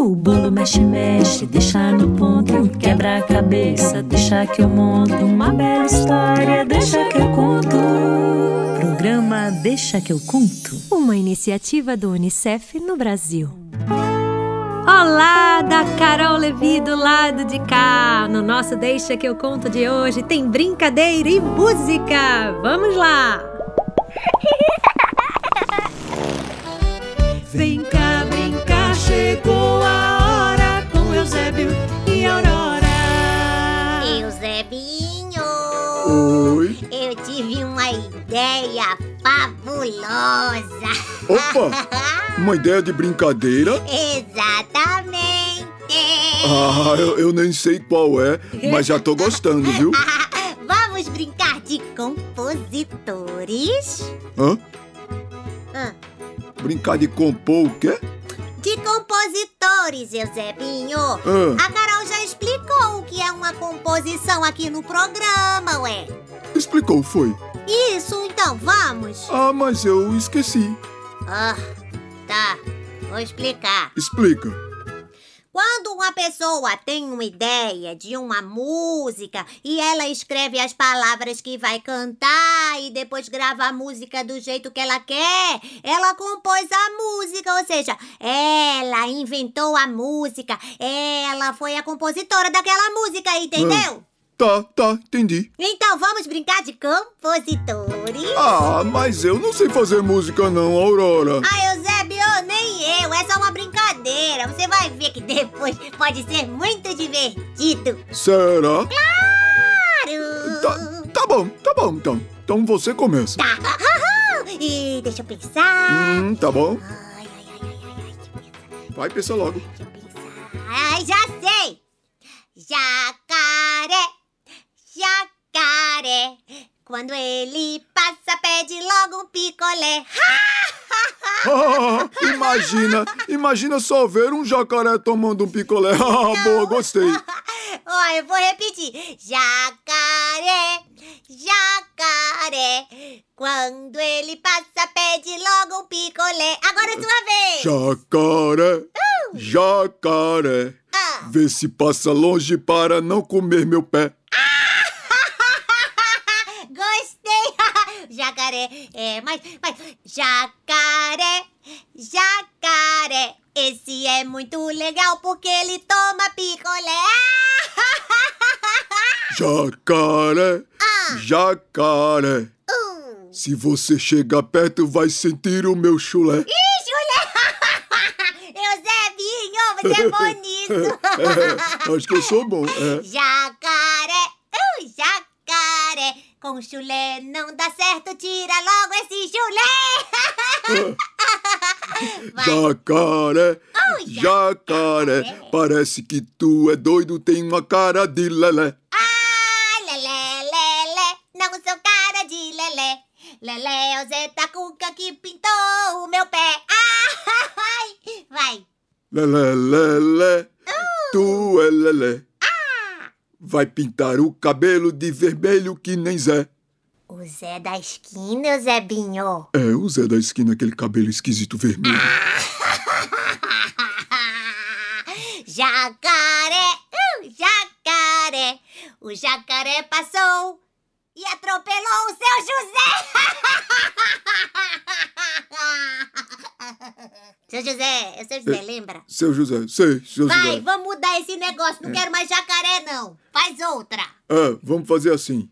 O bolo mexe, mexe, deixa no ponto. Quebra a cabeça, deixa que eu monto. Uma bela história, deixa que eu conto. Programa Deixa que eu conto. Uma iniciativa do Unicef no Brasil. Olá, da Carol Levi do lado de cá. No nosso Deixa que eu conto de hoje tem brincadeira e música. Vamos lá! Vem Eusébio e Aurora. Eusebinho! Oi. Eu tive uma ideia fabulosa! Opa, uma ideia de brincadeira? Exatamente! Ah, eu, eu nem sei qual é, mas já tô gostando, viu? Vamos brincar de compositores? Hã? Hã? Brincar de compor o quê? De compositores, Eusebinho! Ah. A Carol já explicou o que é uma composição aqui no programa, ué! Explicou, foi. Isso, então vamos! Ah, mas eu esqueci. Ah, tá. Vou explicar. Explica. Quando uma pessoa tem uma ideia de uma música e ela escreve as palavras que vai cantar e depois grava a música do jeito que ela quer, ela compôs a música, ou seja, ela inventou a música, ela foi a compositora daquela música, entendeu? Tá, tá, entendi. Então vamos brincar de compositores? Ah, mas eu não sei fazer música não, Aurora. Ah, Eusébio, nem eu, é só uma brincadeira. Você vai ver que depois pode ser muito divertido. Será? Claro! Tá, tá bom, tá bom, então. Então você começa. Tá. E deixa eu pensar. Hum, tá bom. Ai, ai, ai, ai, ai, Vai, pensa logo. deixa eu pensar. Ai, já sei! Jacaré, jacaré. Quando ele passa, pede logo um picolé. Ah, imagina, imagina só ver um jacaré tomando um picolé. Ah, boa, gostei. Ó, eu vou repetir. Jacaré, jacaré. Quando ele passa, pede logo um picolé. Agora é sua vez. Jacaré, jacaré. Ah. Vê se passa longe para não comer meu pé. Gostei! Jacaré, é, mas, mas, jacaré, jacaré. Esse é muito legal porque ele toma picolé. Jacaré, jacaré. Um. Se você chegar perto, vai sentir o meu chulé. Ih, Júlia! Eusebinho, você é bom nisso. É, acho que eu sou bom. É. Jacaré. Com chulé não dá certo, tira logo esse chulé. Vai. Jacaré, Oh, jacaré. Parece que tu é doido, tem uma cara de lelé. Ah, lelé, lelé, não sou cara de lelé. Lelé é o Zé da Cuca que pintou o meu pé. Ai, vai. Lelé, lelé, tu é lelé. Vai pintar o cabelo de vermelho que nem Zé. O Zé da esquina, o Zebinho. É, o Zé da esquina, aquele cabelo esquisito vermelho. Jacaré, uh, jacaré. O jacaré passou e atropelou o seu José. seu José, seu José, lembra? Seu José, sei, seu Vai, José. vamos esse negócio. Não quero mais jacaré, não. Faz outra. É, vamos fazer assim.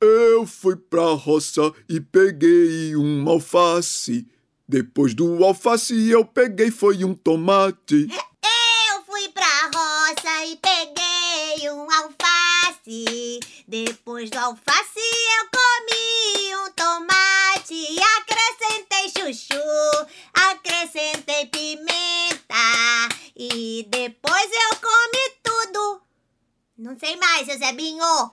Eu fui pra roça e peguei um alface. Depois do alface eu peguei foi um tomate. Eu fui pra roça e peguei um alface. Depois do alface eu comi um tomate. Acrescentei chuchu, acrescentei pimenta. E depois eu comi tudo. Não sei mais, seu Zebinho.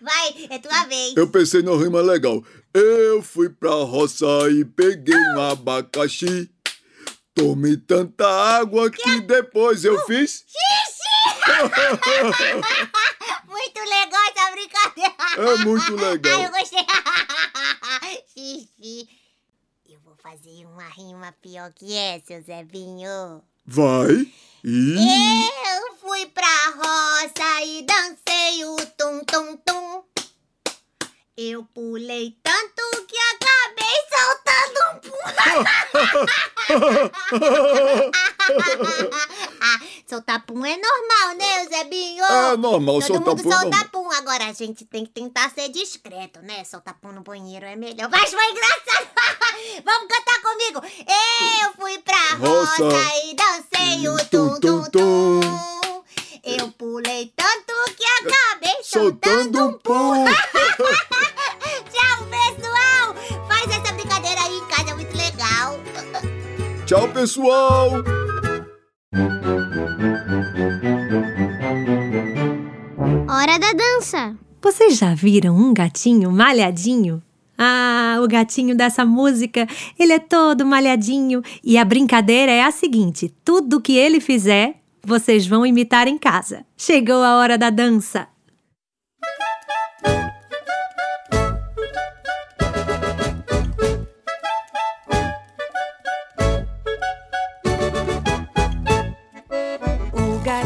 Vai, é tua vez. Eu pensei numa rima legal. Eu fui pra roça e peguei um abacaxi. Tomei tanta água que depois eu fiz. Muito legal essa brincadeira. É muito legal. Ai, eu gostei. Xixi. Eu vou fazer uma rima pior que essa, Zebinho. Vai. E... Eu fui pra roça e dancei o tum tum tum. Eu pulei tanto que acabei soltando um pum. soltar pum é normal, né, Zebinho? É normal Todo soltar mundo pum. é solta pum. Agora a gente tem que tentar ser discreto, né? Soltar pum no banheiro é melhor. Mas foi engraçado. Vamos cantar comigo. Eu fui pra roça, Roça. e dancei o Tum, pessoal. Hora da dança. Vocês já viram um gatinho malhadinho? Ah, o gatinho dessa música, ele é todo malhadinho e a brincadeira é a seguinte: tudo que ele fizer, vocês vão imitar em casa. Chegou a hora da dança.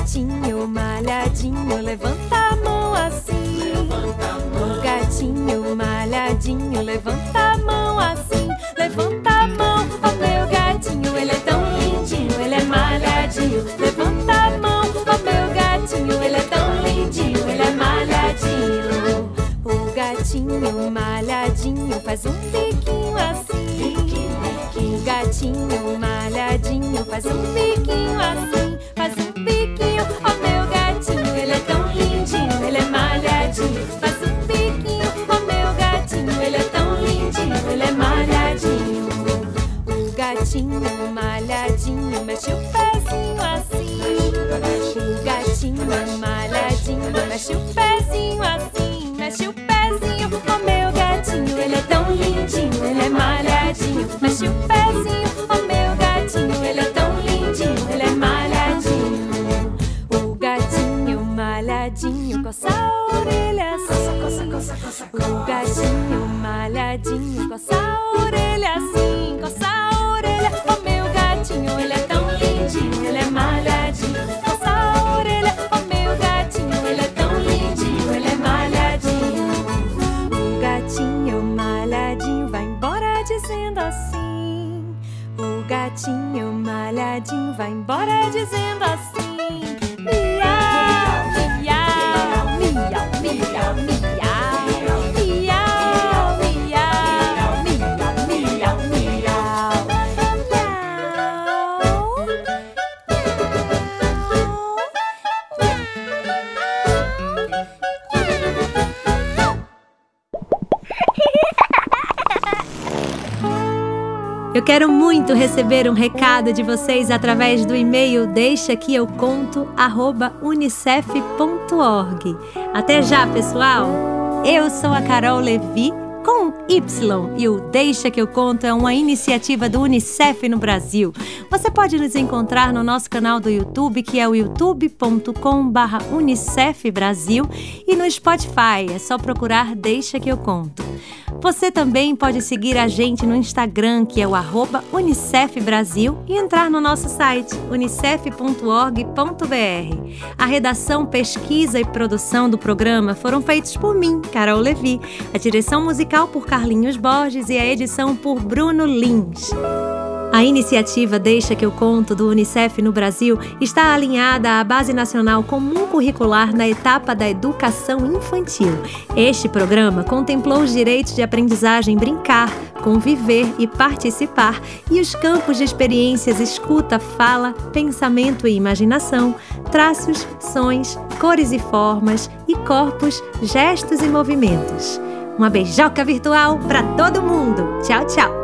Gatinho malhadinho levanta a mão assim. O gatinho malhadinho levanta a mão assim. Levanta a mão, ó meu gatinho, ele é tão lindinho, ele é malhadinho. Levanta a mão, ó meu gatinho, ele é tão lindinho, ele é malhadinho. O gatinho malhadinho faz um biquinho assim. O gatinho malhadinho faz um biquinho assim, gatinho malhadinho mexe o pezinho assim. O gatinho malhadinho mexe o pezinho assim, mexe o pezinho. Ó meu gatinho, ele é tão lindinho, ele é malhadinho. Mexe o pezinho, Eu quero muito receber um recado de vocês através do e-mail deixa que eu conto unicef.org. Até já, pessoal. Eu sou a Carol Levi com Y e o Deixa que eu conto é uma iniciativa do UNICEF no Brasil. Você pode nos encontrar no nosso canal do YouTube, que é o youtube.com/unicef Brasil, e no Spotify. É só procurar Deixa que eu conto. Você também pode seguir a gente no Instagram, que é o arroba Unicef Brasil, e entrar no nosso site unicef.org.br. A redação, pesquisa e produção do programa foram feitos por mim, Carol Levi, a direção musical por Carlinhos Borges e a edição por Bruno Lins. A iniciativa Deixa que eu conto do Unicef no Brasil está alinhada à Base Nacional Comum Curricular na etapa da educação infantil. Este programa contemplou os direitos de aprendizagem brincar, conviver e participar e os campos de experiências escuta, fala, pensamento e imaginação, traços, sons, cores e formas e corpos, gestos e movimentos. Uma beijoca virtual para todo mundo. Tchau, tchau.